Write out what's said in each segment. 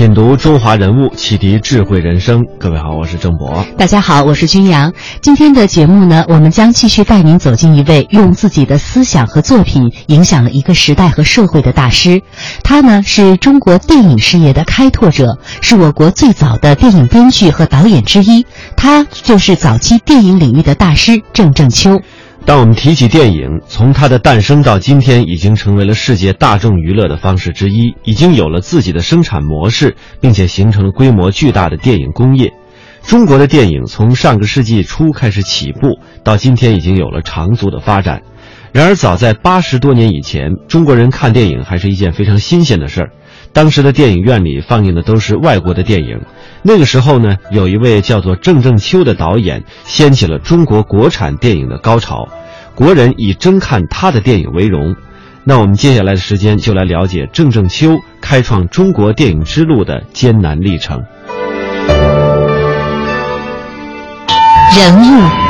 品读中华人物，启迪智慧人生。各位好，我是郑博。大家好，我是君阳。今天的节目呢，我们将继续带您走进一位用自己的思想和作品影响了一个时代和社会的大师。他呢是中国电影事业的开拓者，是我国最早的电影编剧和导演之一。他就是早期电影领域的大师郑正秋。当我们提起电影，从它的诞生到今天，已经成为了世界大众娱乐的方式之一，已经有了自己的生产模式，并且形成了规模巨大的电影工业。中国的电影从上个世纪初开始起步，到今天已经有了长足的发展。然而，早在八十多年以前，中国人看电影还是一件非常新鲜的事儿。当时的电影院里放映的都是外国的电影。那个时候呢，有一位叫做郑正秋的导演，掀起了中国国产电影的高潮，国人以争看他的电影为荣。那我们接下来的时间就来了解郑正秋开创中国电影之路的艰难历程。人物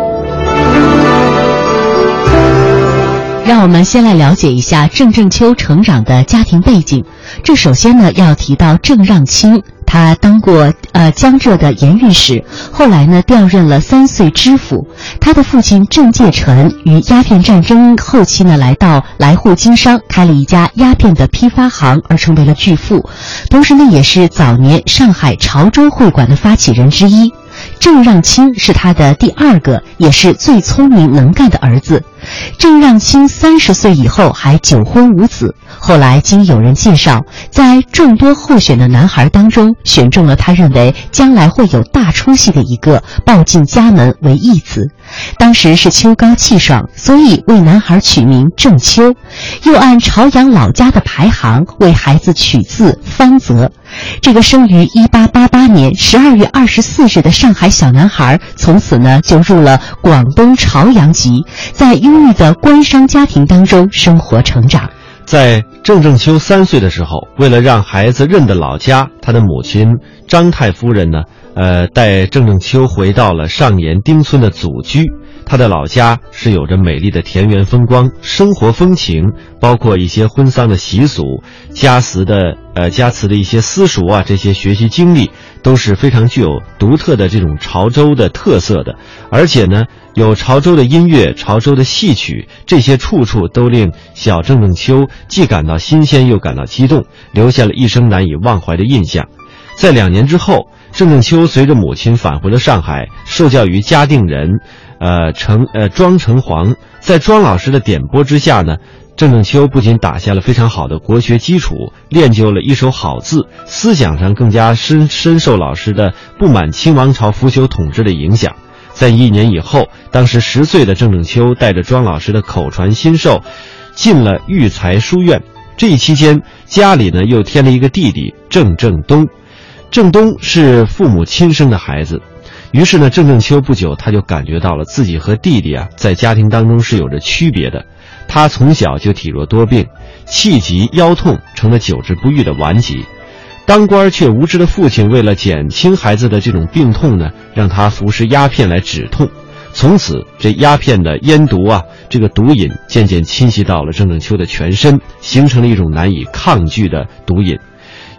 让我们先来了解一下郑正秋成长的家庭背景。这首先呢，要提到郑让清，他当过呃江浙的盐运使，后来呢调任了三岁知府。他的父亲郑介臣于鸦片战争后期呢来到来沪经商，开了一家鸦片的批发行，而成为了巨富。同时呢，也是早年上海潮州会馆的发起人之一。郑让清是他的第二个，也是最聪明能干的儿子。郑让清三十岁以后还久婚无子，后来经有人介绍，在众多候选的男孩当中，选中了他认为将来会有大出息的一个，抱进家门为义子。当时是秋高气爽，所以为男孩取名郑秋，又按朝阳老家的排行为孩子取字方泽。这个生于一八八八年十二月二十四日的上海小男孩，从此呢就入了广东朝阳籍，在优裕的官商家庭当中生活成长。在郑正秋三岁的时候，为了让孩子认得老家，他的母亲张太夫人呢，呃，带郑正秋回到了上岩丁村的祖居。他的老家是有着美丽的田园风光，生活风情，包括一些婚丧的习俗、家祠的呃家祠的一些私塾啊，这些学习经历都是非常具有独特的这种潮州的特色的。而且呢，有潮州的音乐、潮州的戏曲，这些处处都令小郑正秋既感到新鲜又感到激动，留下了一生难以忘怀的印象。在两年之后，郑正秋随着母亲返回了上海，受教于嘉定人。呃，成呃庄成煌在庄老师的点拨之下呢，郑正秋不仅打下了非常好的国学基础，练就了一手好字，思想上更加深深受老师的不满清王朝腐朽统治的影响。在一年以后，当时十岁的郑正秋带着庄老师的口传心授，进了育才书院。这一期间，家里呢又添了一个弟弟郑正东，郑东是父母亲生的孩子。于是呢，郑正秋不久他就感觉到了自己和弟弟啊在家庭当中是有着区别的。他从小就体弱多病，气急腰痛成了久治不愈的顽疾。当官却无知的父亲为了减轻孩子的这种病痛呢，让他服食鸦片来止痛。从此，这鸦片的烟毒啊，这个毒瘾渐渐侵袭到了郑正秋的全身，形成了一种难以抗拒的毒瘾。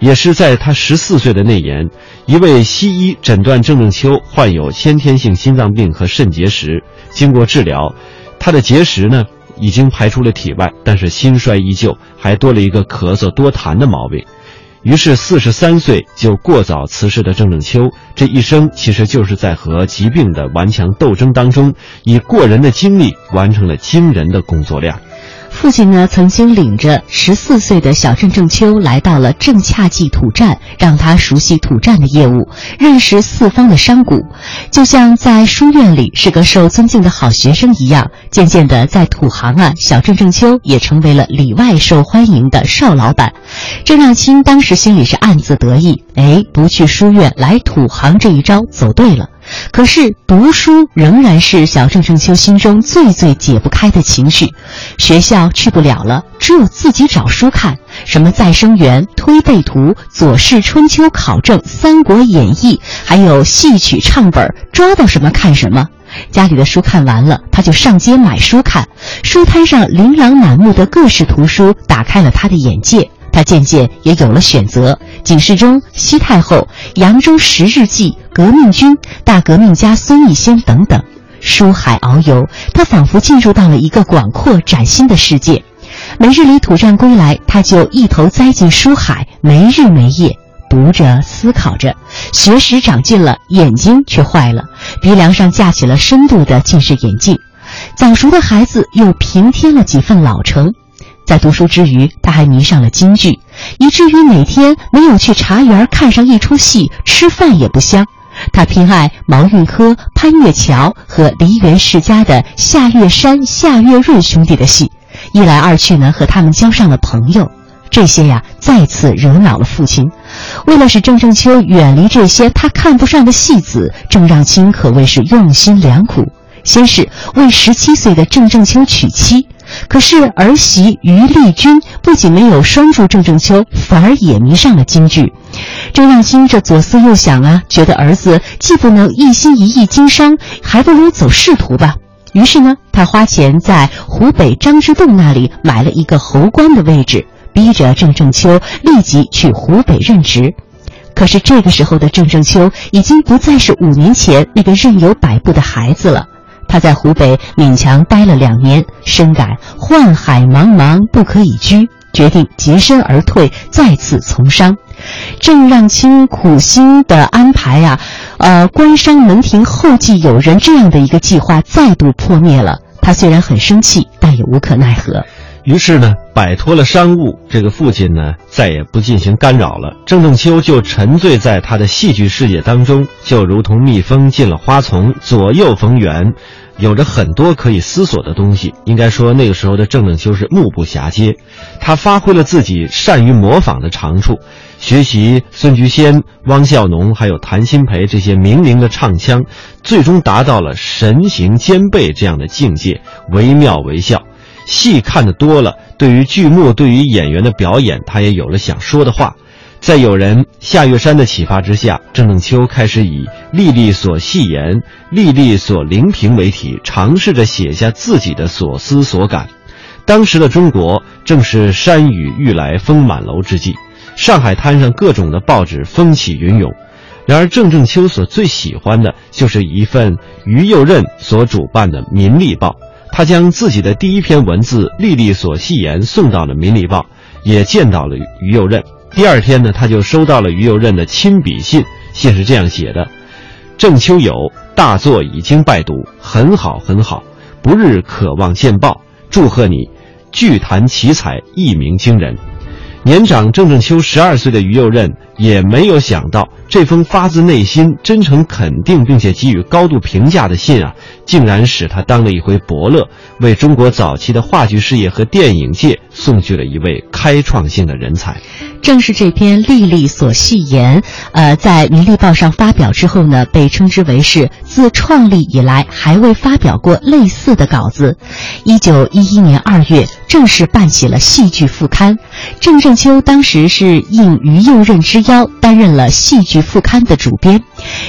也是在他十四岁的那年，一位西医诊断郑正秋患有先天性心脏病和肾结石。经过治疗，他的结石呢已经排出了体外，但是心衰依旧，还多了一个咳嗽多痰的毛病。于是，四十三岁就过早辞世的郑正秋，这一生其实就是在和疾病的顽强斗争当中，以过人的精力完成了惊人的工作量。父亲呢，曾经领着十四岁的小郑正秋来到了正洽记土站，让他熟悉土站的业务，认识四方的商贾，就像在书院里是个受尊敬的好学生一样。渐渐的，在土行啊，小郑正秋也成为了里外受欢迎的少老板。郑让清当时心里是暗自得意，哎，不去书院来土行这一招走对了。可是读书仍然是小郑正秋心中最最解不开的情绪，学校去不了了，只有自己找书看，什么再生缘、推背图、左氏春秋考证、三国演义，还有戏曲唱本，抓到什么看什么。家里的书看完了，他就上街买书看。书摊上琳琅满目的各式图书，打开了他的眼界。他渐渐也有了选择：警世中、西太后、扬州十日记、革命军、大革命家孙逸仙等等，书海遨游，他仿佛进入到了一个广阔崭新的世界。每日里土战归来，他就一头栽进书海，没日没夜读着、思考着，学识长进了，眼睛却坏了，鼻梁上架起了深度的近视眼镜。早熟的孩子又平添了几分老成。在读书之余，他还迷上了京剧，以至于每天没有去茶园看上一出戏，吃饭也不香。他偏爱毛运科、潘月桥和梨园世家的夏月山、夏月润兄弟的戏，一来二去呢，和他们交上了朋友。这些呀，再次惹恼了父亲。为了使郑正秋远离这些他看不上的戏子，郑让清可谓是用心良苦。先是为十七岁的郑正秋娶妻。可是儿媳于丽君不仅没有拴住郑正秋，反而也迷上了京剧。郑让清这左思右想啊，觉得儿子既不能一心一意经商，还不如走仕途吧。于是呢，他花钱在湖北张之洞那里买了一个侯官的位置，逼着郑正秋立即去湖北任职。可是这个时候的郑正秋已经不再是五年前那个任由摆布的孩子了。他在湖北勉强待了两年，深感宦海茫茫不可以居，决定洁身而退，再次从商。郑让清苦心的安排呀，呃，官商门庭后继有人这样的一个计划再度破灭了。他虽然很生气，但也无可奈何。于是呢，摆脱了商务，这个父亲呢再也不进行干扰了。郑正秋就沉醉在他的戏剧世界当中，就如同蜜蜂进了花丛，左右逢源，有着很多可以思索的东西。应该说，那个时候的郑正秋是目不暇接，他发挥了自己善于模仿的长处，学习孙菊仙、汪笑农还有谭鑫培这些名伶的唱腔，最终达到了神形兼备这样的境界，惟妙惟肖。戏看得多了，对于剧目、对于演员的表演，他也有了想说的话。在有人夏月山的启发之下，郑正秋开始以“历历所戏言，历历所聆评”为题，尝试着写下自己的所思所感。当时的中国正是山雨欲来风满楼之际，上海滩上各种的报纸风起云涌。然而，郑正秋所最喜欢的就是一份于右任所主办的《民力报》。他将自己的第一篇文字《历历所戏言》送到了《民力报》，也见到了于右任。第二天呢，他就收到了于右任的亲笔信，信是这样写的：“郑秋友大作已经拜读，很好很好，不日渴望见报，祝贺你，剧坛奇才，一鸣惊人。”年长郑正秋十二岁的于右任也没有想到，这封发自内心、真诚肯定并且给予高度评价的信啊。竟然使他当了一回伯乐，为中国早期的话剧事业和电影界送去了一位开创性的人才。正是这篇《历历所戏言》，呃，在《民力报》上发表之后呢，被称之为是自创立以来还未发表过类似的稿子。一九一一年二月，正式办起了戏剧副刊。郑正秋当时是应于右任之邀，担任了戏剧副刊的主编。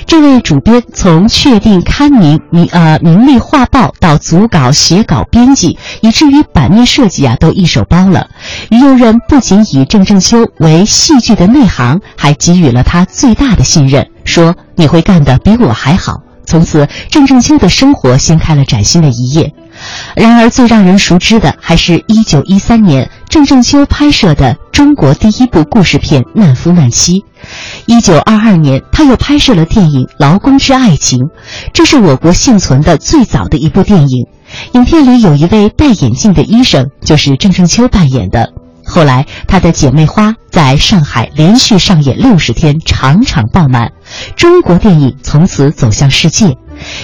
这位主编从确定刊名名呃名利画报到组稿、写稿、编辑，以至于版面设计啊，都一手包了。于右任不仅以郑正秋为戏剧的内行，还给予了他最大的信任，说你会干的比我还好。从此，郑正秋的生活掀开了崭新的一页。然而，最让人熟知的还是一九一三年郑正秋拍摄的中国第一部故事片《难夫难妻》。一九二二年，他又拍摄了电影《劳工之爱情》，这是我国幸存的最早的一部电影。影片里有一位戴眼镜的医生，就是郑正秋扮演的。后来，他的《姐妹花》在上海连续上演六十天，场场爆满。中国电影从此走向世界。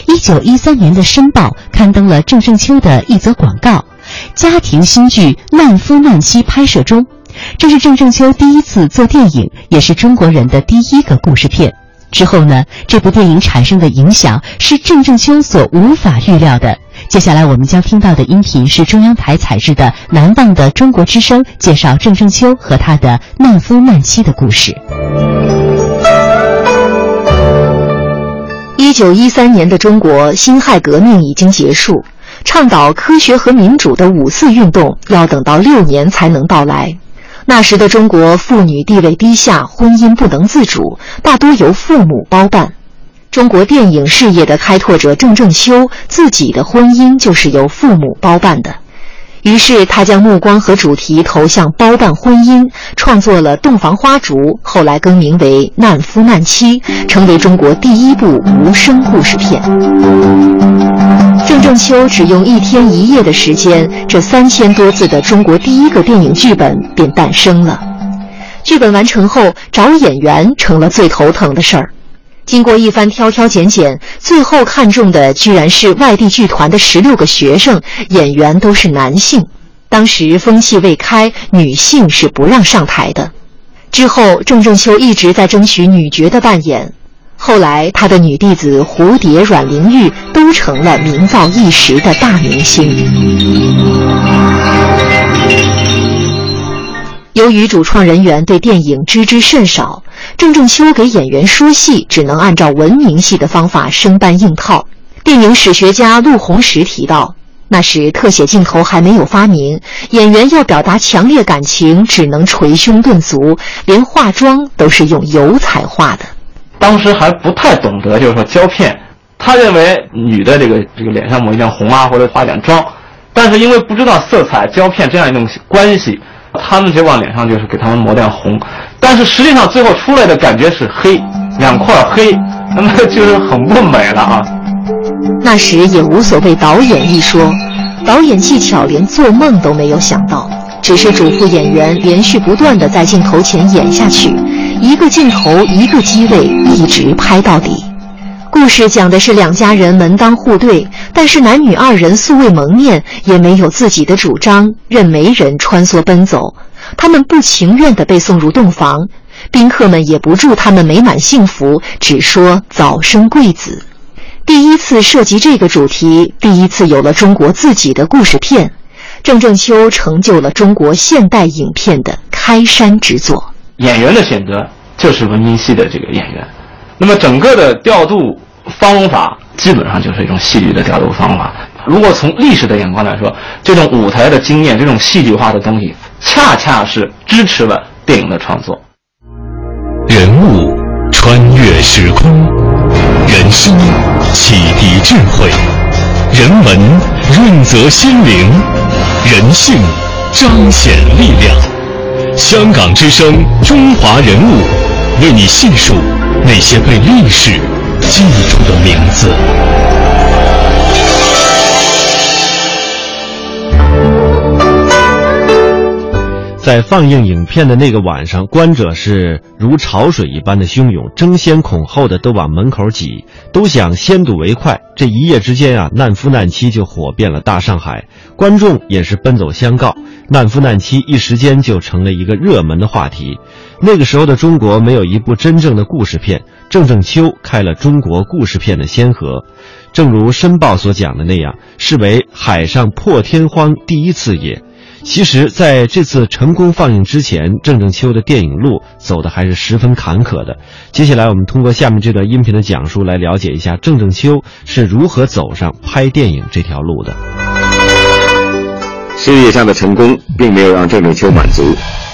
一九一三年的《申报》刊登了郑正秋的一则广告：家庭新剧《难夫难妻》拍摄中。这是郑正秋第一次做电影，也是中国人的第一个故事片。之后呢，这部电影产生的影响是郑正秋所无法预料的。接下来我们将听到的音频是中央台采制的《难忘的中国之声》，介绍郑正秋和他的难夫难妻的故事。一九一三年的中国，辛亥革命已经结束，倡导科学和民主的五四运动要等到六年才能到来。那时的中国，妇女地位低下，婚姻不能自主，大多由父母包办。中国电影事业的开拓者郑正秋，自己的婚姻就是由父母包办的。于是，他将目光和主题投向包办婚姻，创作了《洞房花烛》，后来更名为《难夫难妻》，成为中国第一部无声故事片。郑正秋只用一天一夜的时间，这三千多字的中国第一个电影剧本便诞生了。剧本完成后，找演员成了最头疼的事儿。经过一番挑挑拣拣，最后看中的居然是外地剧团的十六个学生，演员都是男性。当时风气未开，女性是不让上台的。之后，郑正秋一直在争取女角的扮演。后来，他的女弟子蝴蝶、阮玲玉都成了名噪一时的大明星。由于主创人员对电影知之甚少，郑正秋给演员说戏只能按照文明戏的方法生搬硬套。电影史学家陆鸿时提到，那时特写镜头还没有发明，演员要表达强烈感情，只能捶胸顿足，连化妆都是用油彩画的。当时还不太懂得，就是说胶片，他认为女的这个这个脸上抹一点红啊，或者化点妆，但是因为不知道色彩、胶片这样一种关系。他们就往脸上就是给他们抹点红，但是实际上最后出来的感觉是黑，两块黑，那么就是很不美了啊。那时也无所谓导演一说，导演技巧连做梦都没有想到，只是嘱咐演员连续不断的在镜头前演下去，一个镜头一个机位，一直拍到底。故事讲的是两家人门当户对，但是男女二人素未谋面，也没有自己的主张，任媒人穿梭奔走。他们不情愿地被送入洞房，宾客们也不祝他们美满幸福，只说早生贵子。第一次涉及这个主题，第一次有了中国自己的故事片，郑正秋成就了中国现代影片的开山之作。演员的选择就是文明戏的这个演员。那么整个的调度方法基本上就是一种戏剧的调度方法。如果从历史的眼光来说，这种舞台的经验、这种戏剧化的东西，恰恰是支持了电影的创作。人物穿越时空，人生启迪智慧，人文润泽心灵，人性彰显力量。香港之声，中华人物，为你细数。那些被历史记住的名字。在放映影片的那个晚上，观者是如潮水一般的汹涌，争先恐后的都往门口挤，都想先睹为快。这一夜之间啊，难夫难妻就火遍了大上海，观众也是奔走相告，难夫难妻一时间就成了一个热门的话题。那个时候的中国没有一部真正的故事片，郑正秋开了中国故事片的先河。正如《申报》所讲的那样，是为海上破天荒第一次也。其实，在这次成功放映之前，郑正秋的电影路走的还是十分坎坷的。接下来，我们通过下面这段音频的讲述，来了解一下郑正秋是如何走上拍电影这条路的。事业上的成功并没有让郑正秋满足，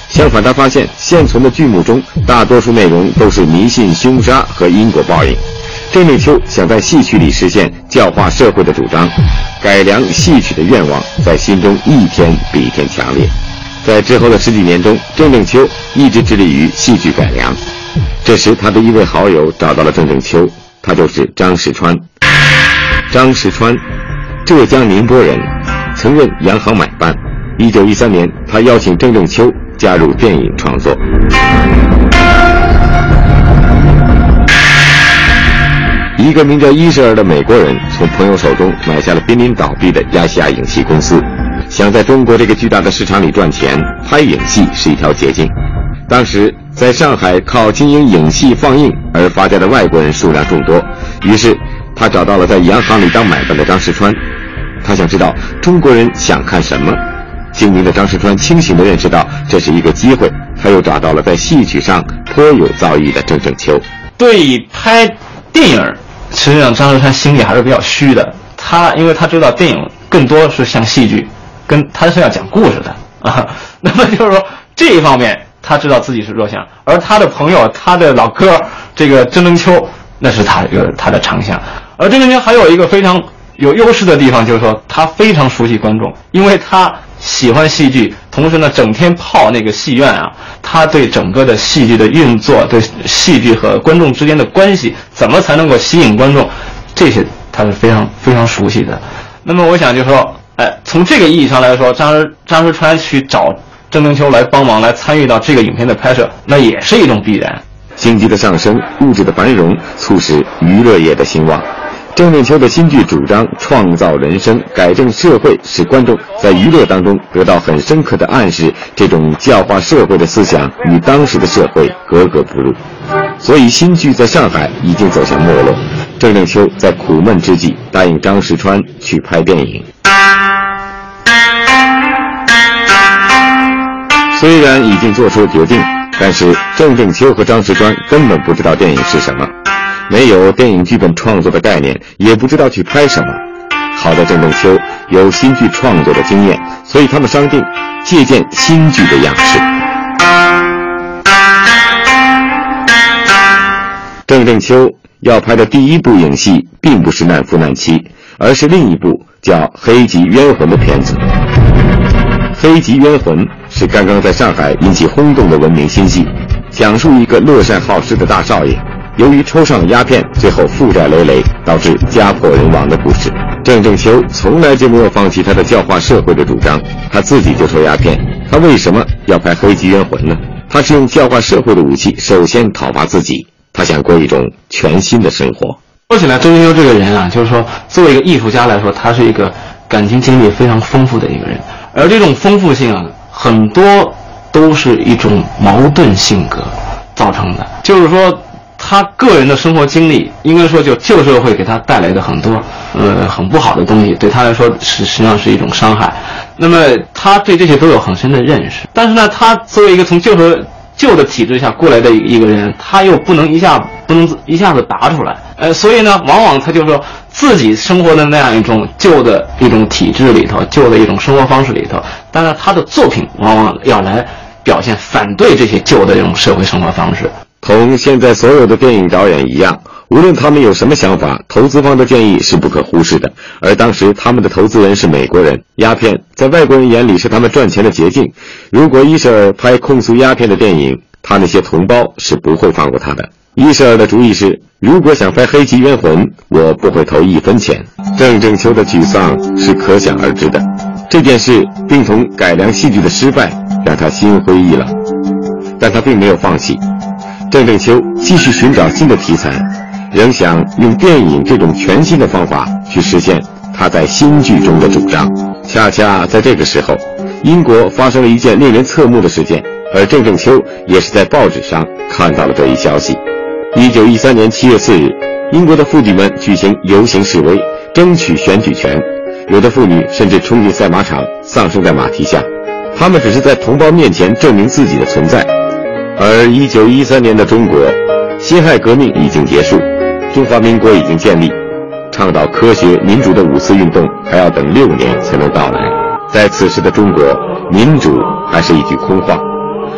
相反，他发现现存的剧目中大多数内容都是迷信凶杀和因果报应。郑正秋想在戏曲里实现教化社会的主张，改良戏曲的愿望在心中一天比一天强烈。在之后的十几年中，郑正秋一直致力于戏剧改良。这时，他的一位好友找到了郑正秋，他就是张石川。张石川，浙江宁波人，曾任洋行买办。一九一三年，他邀请郑正秋加入电影创作。一个名叫伊舍尔的美国人，从朋友手中买下了濒临倒闭的亚细亚影戏公司，想在中国这个巨大的市场里赚钱，拍影戏是一条捷径。当时在上海靠经营影戏放映而发家的外国人数量众多，于是他找到了在洋行里当买办的张石川，他想知道中国人想看什么。精明的张石川清醒地认识到这是一个机会，他又找到了在戏曲上颇有造诣的郑正秋。对拍电影。实际上，张石川心里还是比较虚的。他因为他知道电影更多是像戏剧，跟他是要讲故事的啊。那么就是说这一方面，他知道自己是弱项。而他的朋友，他的老哥这个郑正秋，那是他一个他的长项。而郑正秋还有一个非常有优势的地方，就是说他非常熟悉观众，因为他喜欢戏剧，同时呢，整天泡那个戏院啊。他对整个的戏剧的运作，对戏剧和观众之间的关系，怎么才能够吸引观众，这些他是非常非常熟悉的。那么我想就说，哎，从这个意义上来说，张张石川去找郑正秋来帮忙，来参与到这个影片的拍摄，那也是一种必然。经济的上升，物质的繁荣，促使娱乐业的兴旺。郑念秋的新剧主张创造人生、改正社会，使观众在娱乐当中得到很深刻的暗示。这种教化社会的思想与当时的社会格格不入，所以新剧在上海已经走向没落。郑念秋在苦闷之际答应张石川去拍电影。虽然已经做出决定，但是郑正秋和张石川根本不知道电影是什么。没有电影剧本创作的概念，也不知道去拍什么。好在郑正秋有新剧创作的经验，所以他们商定借鉴新剧的样式。郑正秋要拍的第一部影戏，并不是《难夫难妻》，而是另一部叫《黑吉冤魂》的片子。《黑吉冤魂》是刚刚在上海引起轰动的文明新戏，讲述一个乐善好施的大少爷。由于抽上鸦片，最后负债累累，导致家破人亡的故事。郑正秋从来就没有放弃他的教化社会的主张，他自己就抽鸦片，他为什么要拍《黑吉冤魂》呢？他是用教化社会的武器，首先讨伐自己。他想过一种全新的生活。说起来，郑正秋这个人啊，就是说，作为一个艺术家来说，他是一个感情经历非常丰富的一个人，而这种丰富性啊，很多都是一种矛盾性格造成的，就是说。他个人的生活经历，应该说就旧社会给他带来的很多，呃，很不好的东西，对他来说是实际上是一种伤害。那么他对这些都有很深的认识。但是呢，他作为一个从旧社旧的体制下过来的一个人，他又不能一下不能一下子拔出来。呃，所以呢，往往他就说自己生活的那样一种旧的一种体制里头，旧的一种生活方式里头，当然他的作品往往要来表现反对这些旧的这种社会生活方式。同现在所有的电影导演一样，无论他们有什么想法，投资方的建议是不可忽视的。而当时他们的投资人是美国人，鸦片在外国人眼里是他们赚钱的捷径。如果伊舍尔拍控诉鸦片的电影，他那些同胞是不会放过他的。伊舍尔的主意是：如果想拍《黑吉冤魂》，我不会投一分钱。郑正秋的沮丧是可想而知的。这件事，并同改良戏剧的失败，让他心灰意冷，但他并没有放弃。郑正秋继续寻找新的题材，仍想用电影这种全新的方法去实现他在新剧中的主张。恰恰在这个时候，英国发生了一件令人侧目的事件，而郑正秋也是在报纸上看到了这一消息。一九一三年七月四日，英国的妇女们举行游行示威，争取选举权，有的妇女甚至冲进赛马场，丧生在马蹄下。她们只是在同胞面前证明自己的存在。而一九一三年的中国，辛亥革命已经结束，中华民国已经建立，倡导科学民主的五四运动还要等六年才能到来。在此时的中国，民主还是一句空话，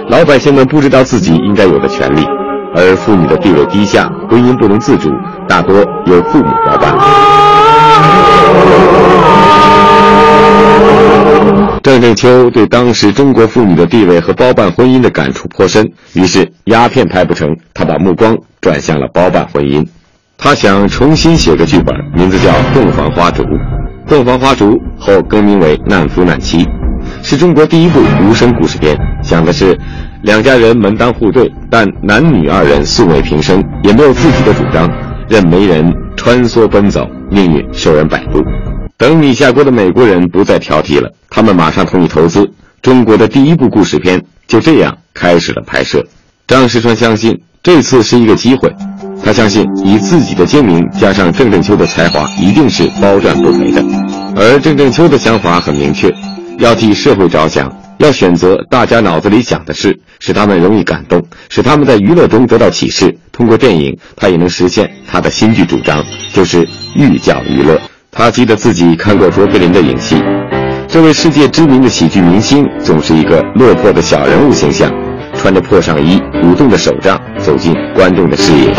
老百姓们不知道自己应该有的权利，而妇女的地位低下，婚姻不能自主，大多由父母包办。郑正秋对当时中国妇女的地位和包办婚姻的感触颇深，于是鸦片拍不成，他把目光转向了包办婚姻。他想重新写个剧本，名字叫《洞房花烛》。洞房花烛后更名为《难夫难妻》，是中国第一部无声故事片，讲的是两家人门当户对，但男女二人素昧平生，也没有自己的主张，任媒人穿梭奔走，命运受人摆布。等米下锅的美国人不再挑剔了，他们马上同意投资。中国的第一部故事片就这样开始了拍摄。张石川相信这次是一个机会，他相信以自己的精明加上郑正秋的才华，一定是包赚不赔的。而郑正秋的想法很明确，要替社会着想，要选择大家脑子里想的事，使他们容易感动，使他们在娱乐中得到启示。通过电影，他也能实现他的新剧主张，就是寓教于乐。他记得自己看过卓别林的影戏，这位世界知名的喜剧明星总是一个落魄的小人物形象，穿着破上衣，舞动着手杖走进观众的视野。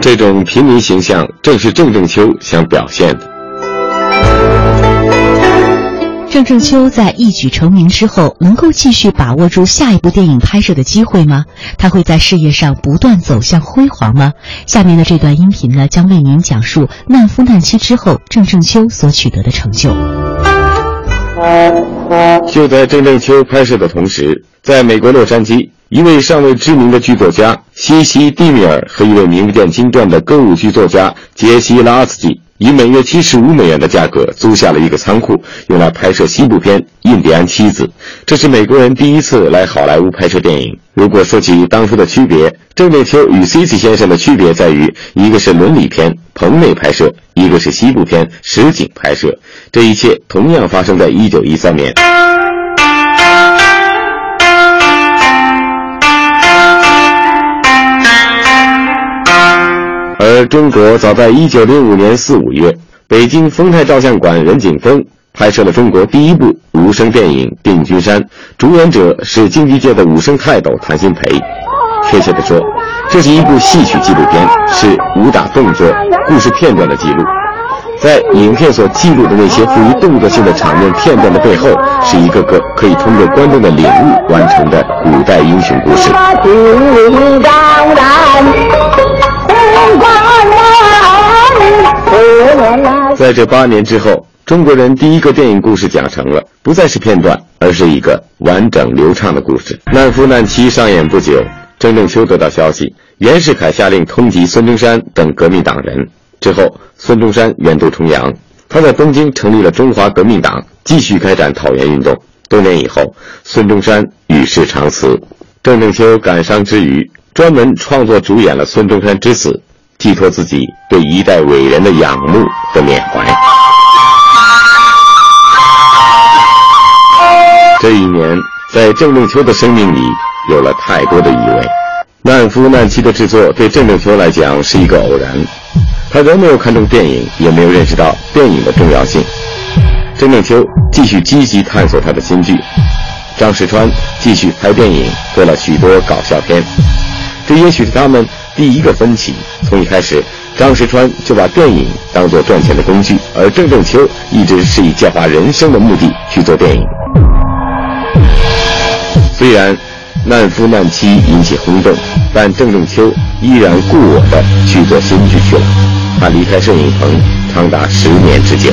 这种平民形象正是郑正秋想表现的。郑正秋在一举成名之后，能够继续把握住下一部电影拍摄的机会吗？他会在事业上不断走向辉煌吗？下面的这段音频呢，将为您讲述难夫难妻之后郑正秋所取得的成就。就在郑正秋拍摄的同时，在美国洛杉矶，一位尚未知名的剧作家西西·蒂米尔和一位名不见经传的歌舞剧作家杰西·拉斯基。以每月七十五美元的价格租下了一个仓库，用来拍摄西部片《印第安妻子》。这是美国人第一次来好莱坞拍摄电影。如果说起当初的区别，郑正秋与 C.C 先生的区别在于，一个是伦理片棚内拍摄，一个是西部片实景拍摄。这一切同样发生在一九一三年。而中国早在一九零五年四五月，北京丰泰照相馆任景峰拍摄了中国第一部无声电影《定军山》，主演者是京剧界的武生泰斗谭鑫培。确切地说，这是一部戏曲纪录片，是武打动作故事片段的记录。在影片所记录的那些富于动作性的场面片段的背后，是一个个可以通过观众的领悟完成的古代英雄故事。在这八年之后，中国人第一个电影故事讲成了，不再是片段，而是一个完整流畅的故事。难夫难妻上演不久，郑正秋得到消息，袁世凯下令通缉孙中山等革命党人。之后，孙中山远渡重洋，他在东京成立了中华革命党，继续开展讨袁运动。多年以后，孙中山与世长辞，郑正秋感伤之余，专门创作主演了《孙中山之死》。寄托自己对一代伟人的仰慕和缅怀。这一年，在郑正秋的生命里有了太多的意味。难夫难妻的制作对郑正秋来讲是一个偶然，他仍没有看中电影，也没有认识到电影的重要性。郑正秋继续积极探索他的新剧，张石川继续拍电影，做了许多搞笑片。这也许是他们。第一个分歧，从一开始，张石川就把电影当作赚钱的工具，而郑正秋一直是以教化人生的目的去做电影。虽然难夫难妻引起轰动，但郑正秋依然故我的去做新剧去了。他离开摄影棚长达十年之久。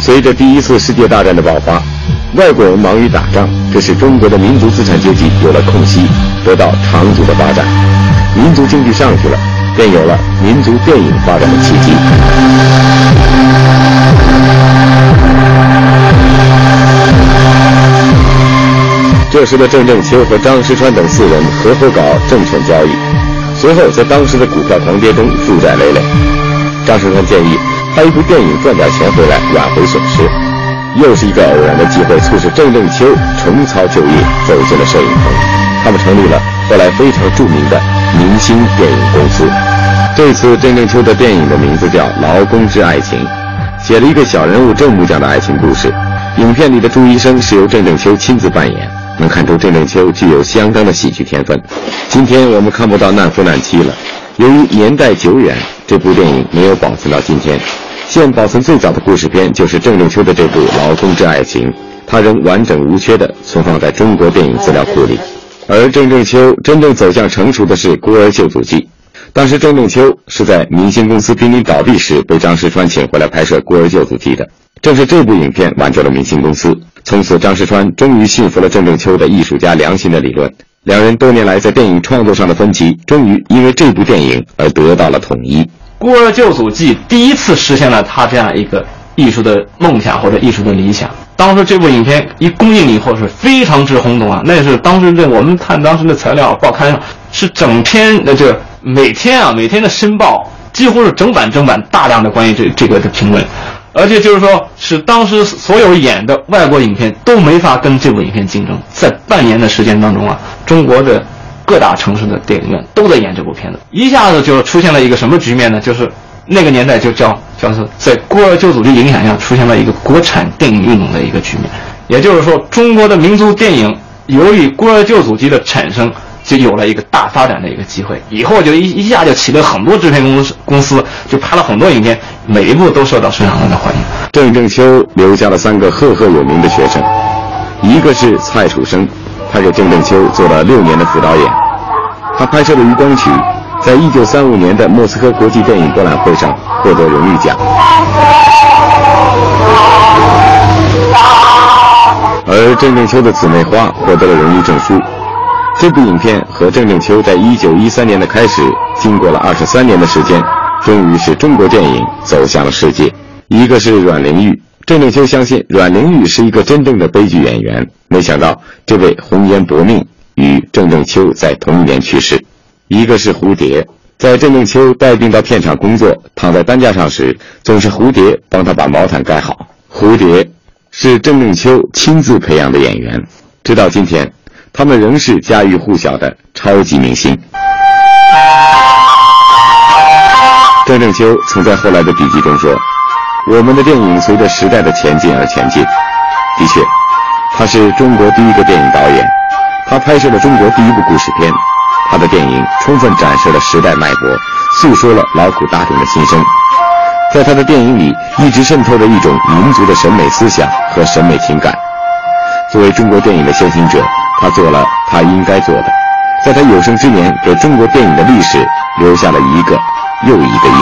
随着第一次世界大战的爆发，外国人忙于打仗，这使中国的民族资产阶级有了空隙，得到长足的发展。民族经济上去了，便有了民族电影发展的契机。这时的郑正秋和张石川等四人合伙搞证券交易，随后在当时的股票狂跌中负债累累。张石川建议拍一部电影赚点钱回来挽回损失，又是一个偶然的机会，促使郑正秋重操旧业，走进了摄影棚。他们成立了后来非常著名的。明星电影公司，这次郑正秋的电影的名字叫《劳工之爱情》，写了一个小人物郑木匠的爱情故事。影片里的朱医生是由郑正秋亲自扮演，能看出郑正秋具有相当的喜剧天分。今天我们看不到难夫难妻了，由于年代久远，这部电影没有保存到今天。现保存最早的故事片就是郑正秋的这部《劳工之爱情》，它仍完整无缺地存放在中国电影资料库里。而郑正秋真正走向成熟的是《孤儿救助记》，当时郑正秋是在明星公司濒临倒闭时被张世川请回来拍摄《孤儿救祖记》的，正是这部影片挽救了明星公司。从此，张世川终于信服了郑正秋的艺术家良心的理论。两人多年来在电影创作上的分歧，终于因为这部电影而得到了统一。《孤儿救祖记》第一次实现了他这样一个艺术的梦想或者艺术的理想。当时这部影片一公映以后是非常之轰动啊！那是当时这我们看当时的材料，报刊上是整篇的这每天啊每天的《申报》几乎是整版整版大量的关于这这个的评论。而且就是说，是当时所有演的外国影片都没法跟这部影片竞争。在半年的时间当中啊，中国的各大城市的电影院都在演这部片子，一下子就出现了一个什么局面呢？就是那个年代就叫叫做在孤儿救祖的影响下，出现了一个国产电影运动的一个局面。也就是说，中国的民族电影由于孤儿救祖机的产生。就有了一个大发展的一个机会，以后就一一下就起了很多制片公司，公司就拍了很多影片，每一部都受到市场的欢迎。郑正秋留下了三个赫赫有名的学生，一个是蔡楚生，他给郑正秋做了六年的副导演，他拍摄的《余光曲》在一九三五年的莫斯科国际电影博览会上获得荣誉奖，而郑正秋的姊妹花获得了荣誉证书。这部影片和郑正秋在一九一三年的开始，经过了二十三年的时间，终于使中国电影走向了世界。一个是阮玲玉，郑正秋相信阮玲玉是一个真正的悲剧演员，没想到这位红颜薄命与郑正秋在同一年去世。一个是蝴蝶，在郑正秋带病到片场工作，躺在担架上时，总是蝴蝶帮他把毛毯盖好。蝴蝶是郑正秋亲自培养的演员，直到今天。他们仍是家喻户晓的超级明星。郑正秋曾在后来的笔记中说：“我们的电影随着时代的前进而前进。”的确，他是中国第一个电影导演，他拍摄了中国第一部故事片，他的电影充分展示了时代脉搏，诉说了劳苦大众的心声。在他的电影里，一直渗透着一种民族的审美思想和审美情感。作为中国电影的先行者。他做了他应该做的，在他有生之年，给中国电影的历史留下了一个又一个印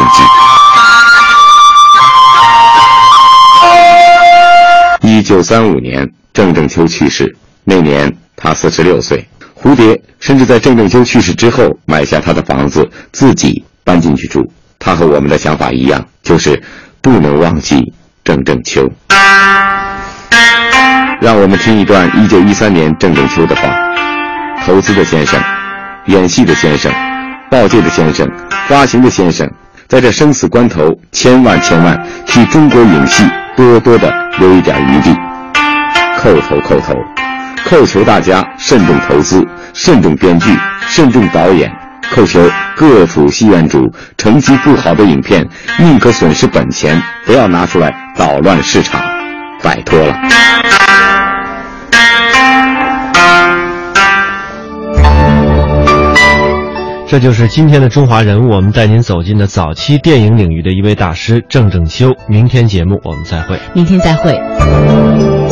记。一九三五年，郑正秋去世，那年他四十六岁。蝴蝶甚至在郑正秋去世之后，买下他的房子，自己搬进去住。他和我们的想法一样，就是不能忘记郑正秋。让我们听一段一九一三年郑正秋的话：投资的先生，演戏的先生，报界的先生，发行的先生，在这生死关头，千万千万替中国影戏多多的留一点余地，叩头叩头，叩求大家慎重投资，慎重编剧，慎重导演，叩求各处戏院主，成绩不好的影片宁可损失本钱，不要拿出来捣乱市场，拜托了。这就是今天的中华人物，我们带您走进的早期电影领域的一位大师郑正秋。明天节目我们再会，明天再会。